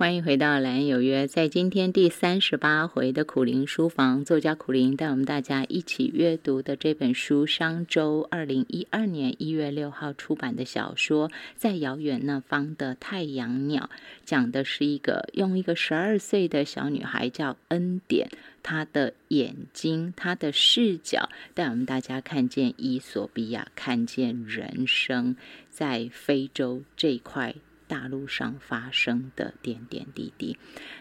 欢迎回到《蓝有约》。在今天第三十八回的苦灵书房，作家苦灵带我们大家一起阅读的这本书，商周二零一二年一月六号出版的小说《在遥远那方的太阳鸟》，讲的是一个用一个十二岁的小女孩叫恩典，她的眼睛、她的视角，带我们大家看见伊索比亚，看见人生在非洲这块。大陆上发生的点点滴滴，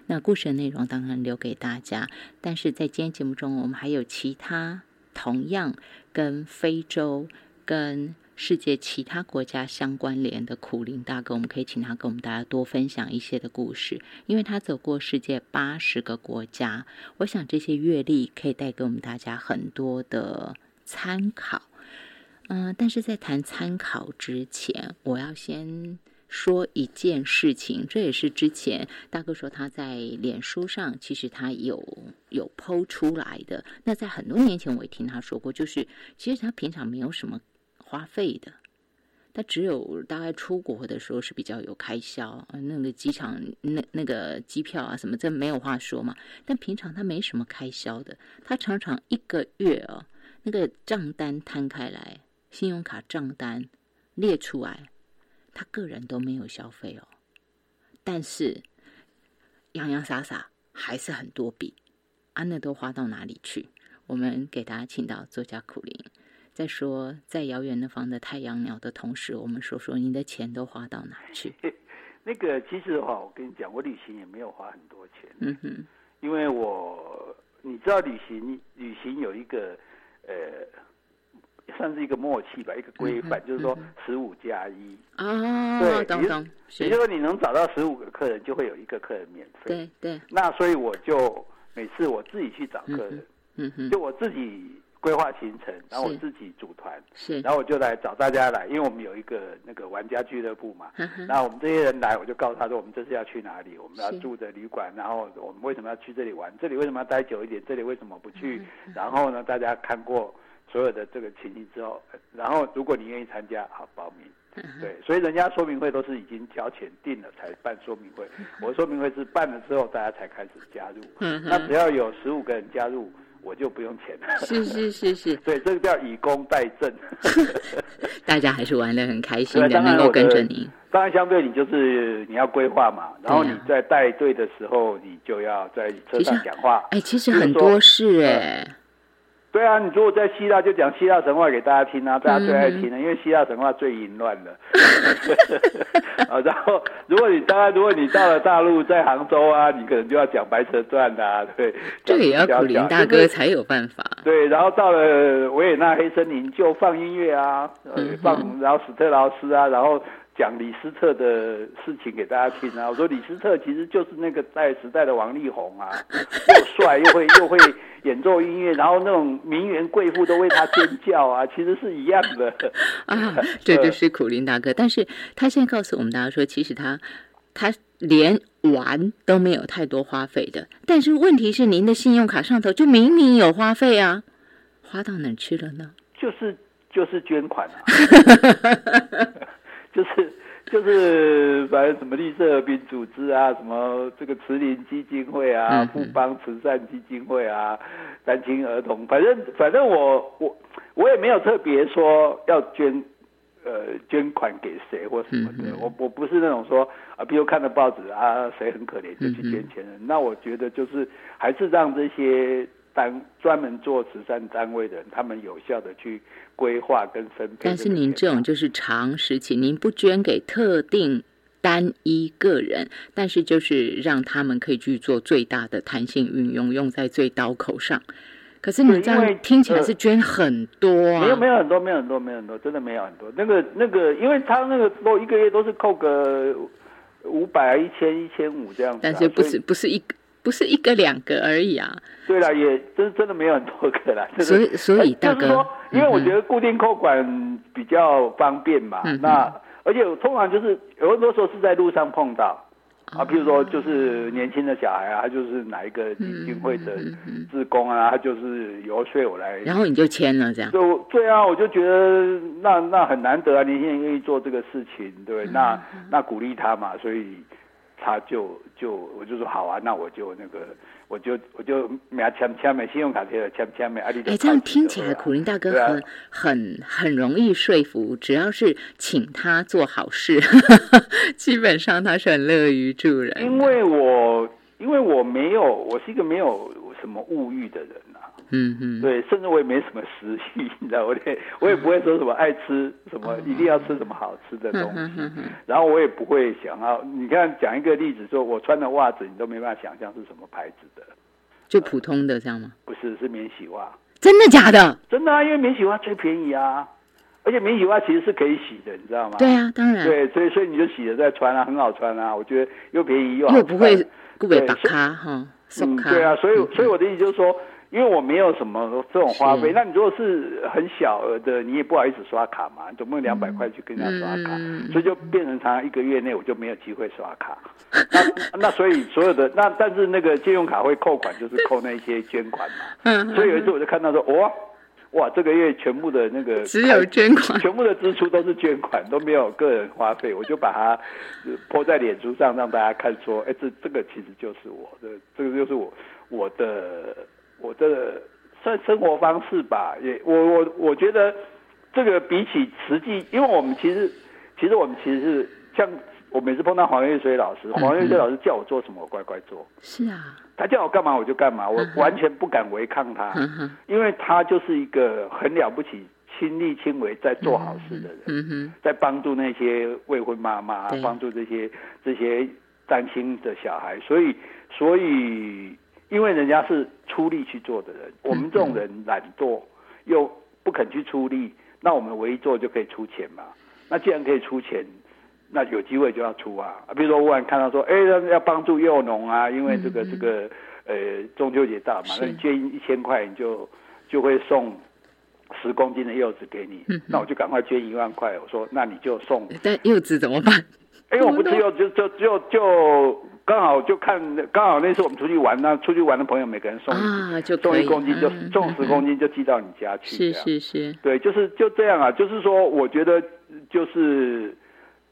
那故事的内容当然留给大家。但是在今天节目中，我们还有其他同样跟非洲、跟世界其他国家相关联的苦林大哥，我们可以请他跟我们大家多分享一些的故事，因为他走过世界八十个国家，我想这些阅历可以带给我们大家很多的参考。嗯，但是在谈参考之前，我要先。说一件事情，这也是之前大哥说他在脸书上，其实他有有剖出来的。那在很多年前，我也听他说过，就是其实他平常没有什么花费的，他只有大概出国的时候是比较有开销，那个机场那那个机票啊什么，这没有话说嘛。但平常他没什么开销的，他常常一个月啊，那个账单摊开来，信用卡账单列出来。他个人都没有消费哦，但是洋洋洒洒还是很多笔，啊，那都花到哪里去？我们给大家请到作家苦林，在说在遥远那方的太阳鸟的同时，我们说说你的钱都花到哪去？那个其实的话，我跟你讲，我旅行也没有花很多钱，嗯哼，因为我你知道旅行旅行有一个呃。算是一个默契吧，一个规范，就是说十五加一。啊，对，等等，也就是。说你能找到十五个客人，就会有一个客人免费。对对。那所以我就每次我自己去找客人，嗯哼，就我自己规划行程，然后我自己组团，是，然后我就来找大家来，因为我们有一个那个玩家俱乐部嘛，然后我们这些人来，我就告诉他说，我们这次要去哪里，我们要住的旅馆，然后我们为什么要去这里玩，这里为什么要待久一点，这里为什么不去，然后呢，大家看过。所有的这个情形之后，然后如果你愿意参加，好报名。对，所以人家说明会都是已经交钱定了才办说明会。我说明会是办了之后，大家才开始加入。那只要有十五个人加入，我就不用钱了。是是是是，对，这个叫以工代政。大家还是玩的很开心的，能够跟着你。当然，相对你就是你要规划嘛，然后你在带队的时候，你就要在车上讲话。哎，其实很多事哎。对啊，你如果在希腊就讲希腊神话给大家听啊，大家最爱听的，因为希腊神话最淫乱的。啊，然后如果你当然如果你到了大陆，在杭州啊，你可能就要讲白蛇传啊，对。这个也要苦林大哥才有办法。对，然后到了维也纳黑森林就放音乐啊，放然后史特劳斯啊，然后。讲李斯特的事情给大家听啊！我说李斯特其实就是那个在时代的王力宏啊，又帅又会又会演奏音乐，然后那种名媛贵妇都为他尖叫啊，其实是一样的 啊。这 就是苦林大哥，但是他现在告诉我们大家说，其实他他连玩都没有太多花费的，但是问题是您的信用卡上头就明明有花费啊，花到哪去了呢？就是就是捐款啊。就是就是反正什么绿色和平组织啊，什么这个慈林基金会啊，富邦慈善基金会啊，单亲儿童，反正反正我我我也没有特别说要捐呃捐款给谁或什么的，我我不是那种说啊，比如看了报纸啊，谁很可怜就去捐钱的，那我觉得就是还是让这些。单专门做慈善单位的人，他们有效的去规划跟分配。但是您这种就是长时期，您不捐给特定单一个人，但是就是让他们可以去做最大的弹性运用，用在最刀口上。可是你这样听起来是捐很多啊？没有没有很多，没有很多，没有很多，真的没有很多。那个那个，因为他那个都一个月都是扣个五百、一千、一千五这样子。但是不是不是一个。不是一个两个而已啊！对了，也真真的没有很多个啦。所以所以大哥，就是说，因为我觉得固定扣款比较方便嘛。那而且通常就是有很多时候是在路上碰到啊，譬如说就是年轻的小孩啊，他就是哪一个基金会的职工啊，他就是游说我来，然后你就签了这样。就对啊，我就觉得那那很难得啊，年轻人愿意做这个事情，对，那那鼓励他嘛，所以。他就就我就说好啊，那我就那个我就我就名签签没信用卡贴了签签没，哎，这样听起来苦林大哥很很很容易说服，只要是请他做好事，基本上他是很乐于助人。因为我因为我没有，我是一个没有什么物欲的人。嗯嗯，对，甚至我也没什么食欲，你知道，我也我也不会说什么爱吃什么，一定要吃什么好吃的东西，然后我也不会想要，你看讲一个例子，说我穿的袜子，你都没办法想象是什么牌子的，就普通的这样吗？不是，是免洗袜。真的假的？真的啊，因为免洗袜最便宜啊，而且免洗袜其实是可以洗的，你知道吗？对啊，当然。对，所以所以你就洗了再穿啊，很好穿啊，我觉得又便宜又又不会不会打卡哈，嗯，对啊，所以所以我的意思就是说。因为我没有什么这种花费，那你如果是很小额的，你也不好意思刷卡嘛，总不能两百块去跟人家刷卡，所以就变成常常一个月内我就没有机会刷卡。那 那所以所有的那但是那个信用卡会扣款，就是扣那些捐款嘛。所以有一次我就看到说，哇哇，这个月全部的那个只有捐款，全部的支出都是捐款，都没有个人花费，我就把它泼在脸书上让大家看，说，哎，这这个其实就是我的，这个就是我我的。我的算生活方式吧，也我我我觉得这个比起实际，因为我们其实其实我们其实是像我每次碰到黄月水老师，黄月水老师叫我做什么，我乖乖做。是啊，他叫我干嘛我就干嘛，我完全不敢违抗他，因为他就是一个很了不起、亲力亲为在做好事的人，在帮助那些未婚妈妈，帮助这些这些单亲的小孩，所以所以。因为人家是出力去做的人，我们这种人懒惰又不肯去出力，那我们唯一做就可以出钱嘛。那既然可以出钱，那有机会就要出啊。比如说，我看到说，哎，要要帮助幼农啊，因为这个这个呃中秋节到嘛，那你捐一千块，你就就会送十公斤的柚子给你。那我就赶快捐一万块，我说那你就送。但柚子怎么办？哎，我不吃柚子，就就就就。刚好就看，刚好那次我们出去玩，那出去玩的朋友每个人送啊，就送一公斤，就送十公斤就寄到你家去。是是是，对，就是就这样啊。就是说，我觉得就是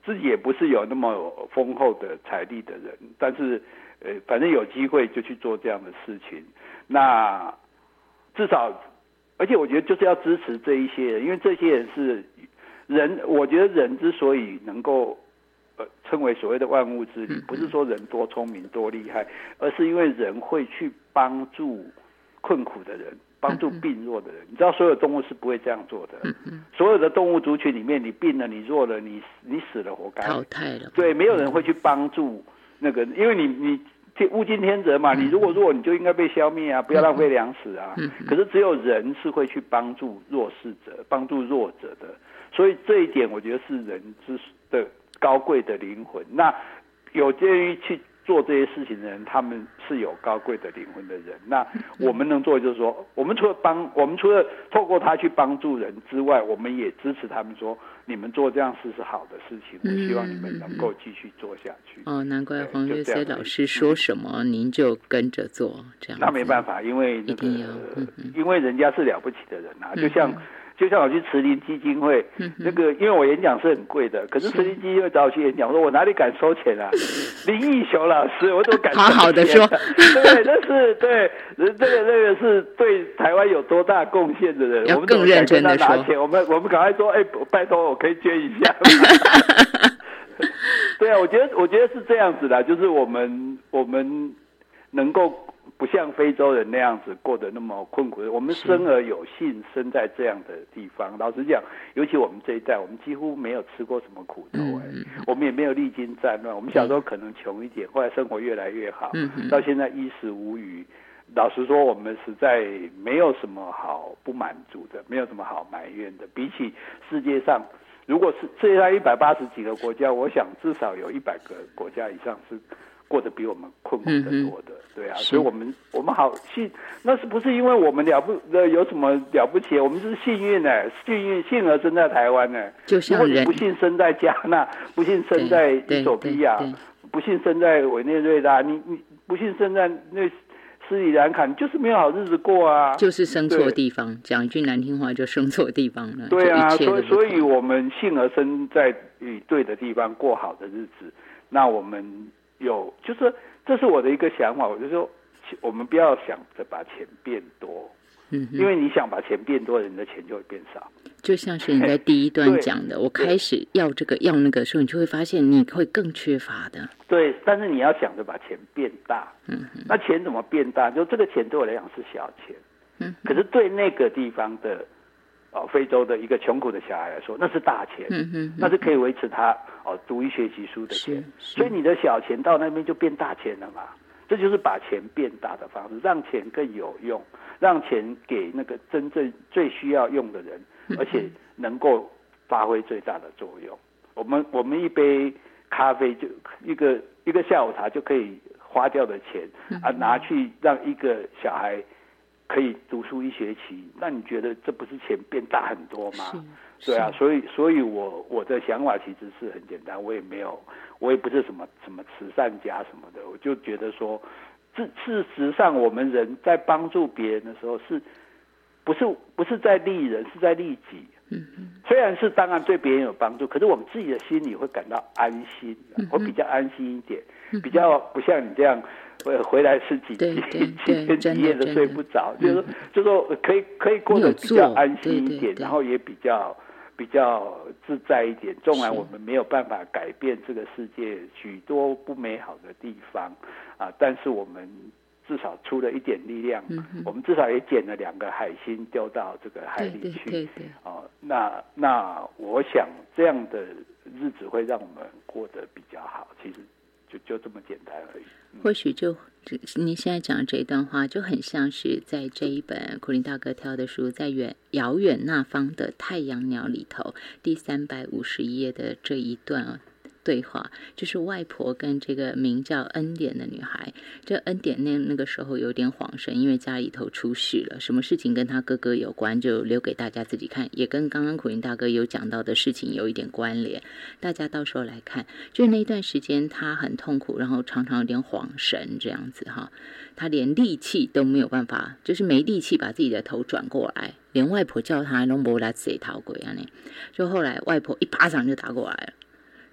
自己也不是有那么丰厚的财力的人，但是呃，反正有机会就去做这样的事情。那至少，而且我觉得就是要支持这一些人，因为这些人是人。我觉得人之所以能够。呃，称为所谓的万物之灵，不是说人多聪明多厉害，而是因为人会去帮助困苦的人，帮助病弱的人。你知道，所有动物是不会这样做的。所有的动物族群里面，你病了，你弱了，你你死了，活该淘汰了。对，没有人会去帮助那个，因为你你物竞天择嘛。你如果弱，你就应该被消灭啊，不要浪费粮食啊。可是只有人是会去帮助弱势者，帮助弱者的。所以这一点，我觉得是人之的。高贵的灵魂，那有鉴于去做这些事情的人，他们是有高贵的灵魂的人。那我们能做的就是说，我们除了帮，我们除了透过他去帮助人之外，我们也支持他们说，你们做这样事是好的事情。我希望你们能够继续做下去。哦，难怪黄老师说什么，您就跟着做这样。那没办法，因为一定要，因为人家是了不起的人啊，就像。就像我去慈林基金会，那个因为我演讲是很贵的，可是慈林基金会找我去演讲，我说我哪里敢收钱啊？林义雄老师，我都敢好好的说，对，那是对，这个那个是对台湾有多大贡献的人，我们更认真的拿钱，我们我们赶快说，哎，拜托，我可以捐一下。对啊，我觉得我觉得是这样子的，就是我们我们能够。不像非洲人那样子过得那么困苦。我们生而有幸生在这样的地方。老实讲，尤其我们这一代，我们几乎没有吃过什么苦头哎。我们也没有历经战乱。我们小时候可能穷一点，后来生活越来越好，到现在衣食无余。老实说，我们实在没有什么好不满足的，没有什么好埋怨的。比起世界上，如果是世界上一百八十几个国家，我想至少有一百个国家以上是。过得比我们困苦的多的，对啊，所以我们我们好幸，那是不是因为我们了不呃有什么了不起？我们是幸运呢，幸运幸而生在台湾呢。就像人不幸生在加纳，不幸生在伊索比亚，不幸生在委内瑞拉，你你不幸生在那斯里兰卡，就是没有好日子过啊。就是生错地方，讲一句难听话，就生错地方了。对啊，所以所以我们幸而生在与对的地方过好的日子，那我们。有，就是这是我的一个想法，我就说我们不要想着把钱变多，嗯，因为你想把钱变多，人的钱就会变少。就像是你在第一段讲的，我开始要这个要那个时候，你就会发现你会更缺乏的。对，但是你要想着把钱变大，嗯，那钱怎么变大？就这个钱对我来讲是小钱，嗯，可是对那个地方的哦，非洲的一个穷苦的小孩来说，那是大钱，嗯嗯，那是可以维持他哦读一学习书的钱，所以你的小钱到那边就变大钱了嘛。这就是把钱变大的方式，让钱更有用，让钱给那个真正最需要用的人。而且能够发挥最大的作用。我们我们一杯咖啡就一个一个下午茶就可以花掉的钱啊，拿去让一个小孩可以读书一学期，那你觉得这不是钱变大很多吗？对啊，所以所以我我的想法其实是很简单，我也没有，我也不是什么什么慈善家什么的，我就觉得说，事事实上我们人在帮助别人的时候是。不是不是在利人，是在利己。嗯嗯，虽然是当然对别人有帮助，可是我们自己的心里会感到安心，会比较安心一点，比较不像你这样，呃，回来是几几 几天几夜都睡不着，就是就说可以可以过得比较安心一点，然后也比较比较自在一点。纵然我们没有办法改变这个世界许多不美好的地方啊，但是我们。至少出了一点力量，我们至少也捡了两个海星丢到这个海里去。哦，那那我想这样的日子会让我们过得比较好。其实就就这么简单而已。或许就您现在讲的这一段话，就很像是在这一本苦林大哥挑的书《在远遥远那方的太阳鸟》里头第三百五十一页的这一段啊。对话就是外婆跟这个名叫恩典的女孩。这恩典那那个时候有点恍神，因为家里头出事了，什么事情跟他哥哥有关，就留给大家自己看，也跟刚刚苦林大哥有讲到的事情有一点关联。大家到时候来看，就是那一段时间他很痛苦，然后常常有点恍神这样子哈。他连力气都没有办法，就是没力气把自己的头转过来，连外婆叫他都不来自逃鬼啊！那就后来外婆一巴掌就打过来了。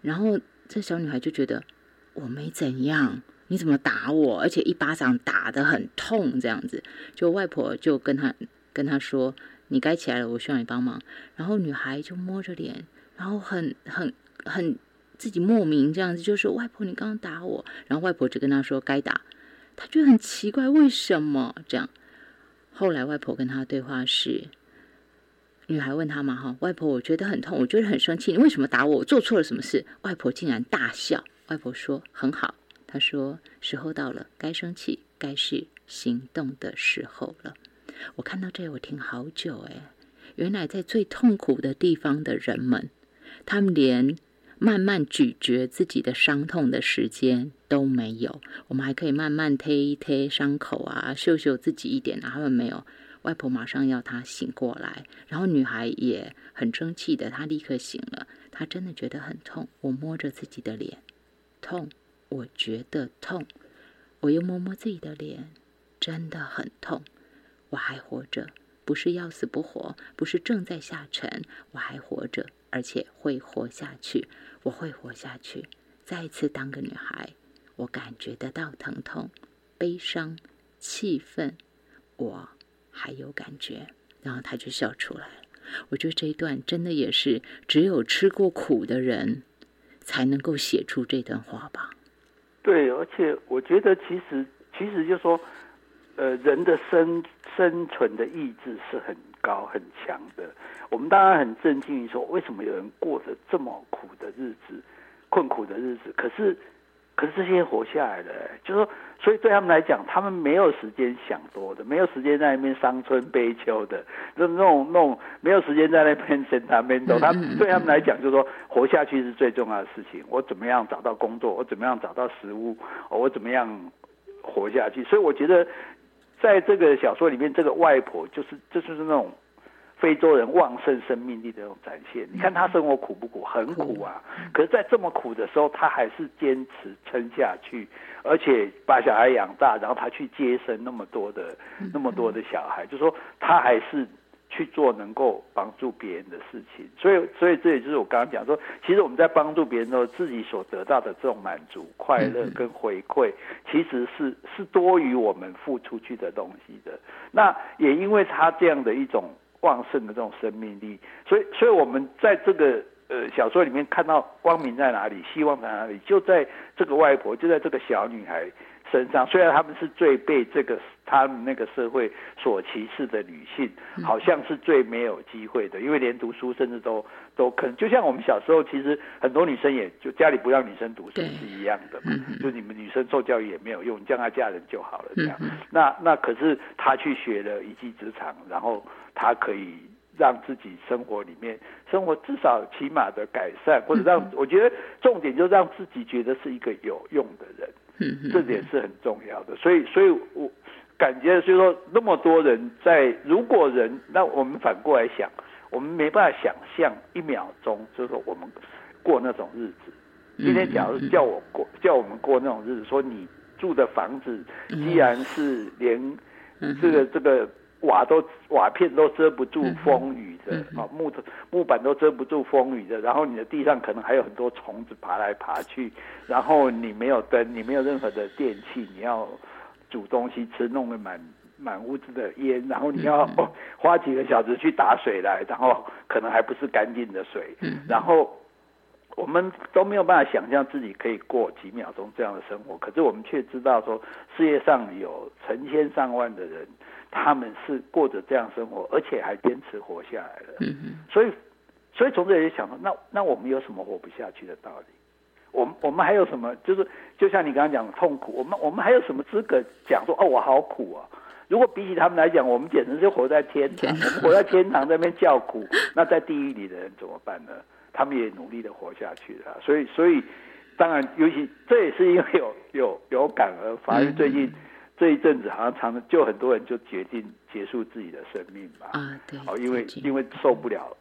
然后这小女孩就觉得我没怎样，你怎么打我？而且一巴掌打得很痛，这样子。就外婆就跟她跟她说：“你该起来了，我需要你帮忙。”然后女孩就摸着脸，然后很很很自己莫名这样子，就说：“外婆，你刚刚打我。”然后外婆就跟她说：“该打。”她觉得很奇怪，为什么这样？后来外婆跟她对话是。女孩问他嘛，哈，外婆，我觉得很痛，我觉得很生气，你为什么打我？我做错了什么事？外婆竟然大笑。外婆说：“很好。”她说：“时候到了，该生气，该是行动的时候了。”我看到这，我听好久，哎，原来在最痛苦的地方的人们，他们连慢慢咀嚼自己的伤痛的时间都没有。我们还可以慢慢贴一贴伤口啊，秀秀自己一点啊，他们没有。外婆马上要她醒过来，然后女孩也很争气的，她立刻醒了。她真的觉得很痛，我摸着自己的脸，痛，我觉得痛。我又摸摸自己的脸，真的很痛。我还活着，不是要死不活，不是正在下沉，我还活着，而且会活下去。我会活下去，再次当个女孩。我感觉得到疼痛、悲伤、气愤，我。还有感觉，然后他就笑出来了。我觉得这一段真的也是只有吃过苦的人才能够写出这段话吧。对，而且我觉得其实其实就说，呃，人的生生存的意志是很高很强的。我们当然很震惊于说，为什么有人过着这么苦的日子、困苦的日子，可是。可是这些活下来的，就说，所以对他们来讲，他们没有时间想多的，没有时间在那边伤春悲秋的，那那种那种没有时间在那边神谈边走。他们 对他们来讲，就是说，活下去是最重要的事情。我怎么样找到工作？我怎么样找到食物？我怎么样活下去？所以我觉得，在这个小说里面，这个外婆就是，这就是那种。非洲人旺盛生命力的那种展现，你看他生活苦不苦？很苦啊！可是，在这么苦的时候，他还是坚持撑下去，而且把小孩养大，然后他去接生那么多的那么多的小孩，就说他还是去做能够帮助别人的事情。所以，所以这也就是我刚刚讲说，其实我们在帮助别人的时候，自己所得到的这种满足、快乐跟回馈，其实是是多于我们付出去的东西的。那也因为他这样的一种旺盛的这种生命力，所以，所以我们在这个。呃，小说里面看到光明在哪里，希望在哪里，就在这个外婆，就在这个小女孩身上。虽然他们是最被这个他们那个社会所歧视的女性，好像是最没有机会的，因为连读书甚至都都可能，就像我们小时候，其实很多女生也就家里不让女生读书是一样的嘛，就你们女生受教育也没有用，叫她嫁人就好了这样。那那可是她去学了一技之长，然后她可以。让自己生活里面生活至少起码的改善，或者让我觉得重点就让自己觉得是一个有用的人，这点是很重要的。所以，所以我感觉就是说，那么多人在，如果人，那我们反过来想，我们没办法想象一秒钟，就是说我们过那种日子。今天假如叫我过，叫我们过那种日子，说你住的房子既然是连这个这个。瓦都瓦片都遮不住风雨的啊，木头木板都遮不住风雨的。然后你的地上可能还有很多虫子爬来爬去。然后你没有灯，你没有任何的电器，你要煮东西吃，弄得满满屋子的烟。然后你要花几个小时去打水来，然后可能还不是干净的水。然后我们都没有办法想象自己可以过几秒钟这样的生活。可是我们却知道说，世界上有成千上万的人。他们是过着这样生活，而且还坚持活下来了。嗯嗯。所以，所以从这里想到，那那我们有什么活不下去的道理？我们我们还有什么？就是就像你刚刚讲的痛苦，我们我们还有什么资格讲说哦，我好苦啊？如果比起他们来讲，我们简直是活在天堂。我们活在天堂那边叫苦，那在地狱里的人怎么办呢？他们也努力的活下去了。所以，所以当然，尤其这也是因为有有有感而发。因为最近。这一阵子好像常常就很多人就决定结束自己的生命吧。啊，对。哦，因为因为受不了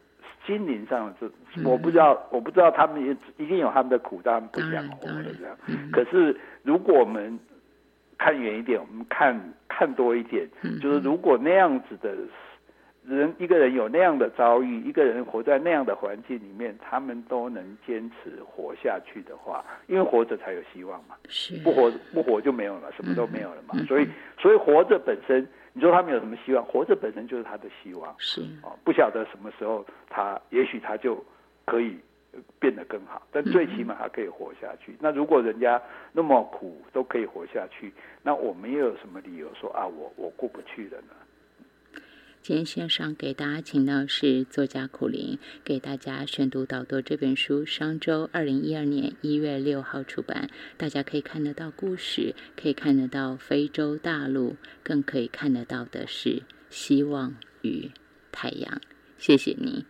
心灵上的这，我不知道，我不知道他们也一定有他们的苦，但不想活了这样。可是如果我们看远一点，我们看看多一点，就是如果那样子的。人一个人有那样的遭遇，一个人活在那样的环境里面，他们都能坚持活下去的话，因为活着才有希望嘛。是。不活不活就没有了，什么都没有了嘛。所以所以活着本身，你说他们有什么希望？活着本身就是他的希望。是。哦，不晓得什么时候他也许他就可以变得更好，但最起码他可以活下去。那如果人家那么苦都可以活下去，那我们又有什么理由说啊，我我过不去了呢？今天线上给大家请到是作家苦林，给大家宣读导读这本书。商周二零一二年一月六号出版，大家可以看得到故事，可以看得到非洲大陆，更可以看得到的是希望与太阳。谢谢你。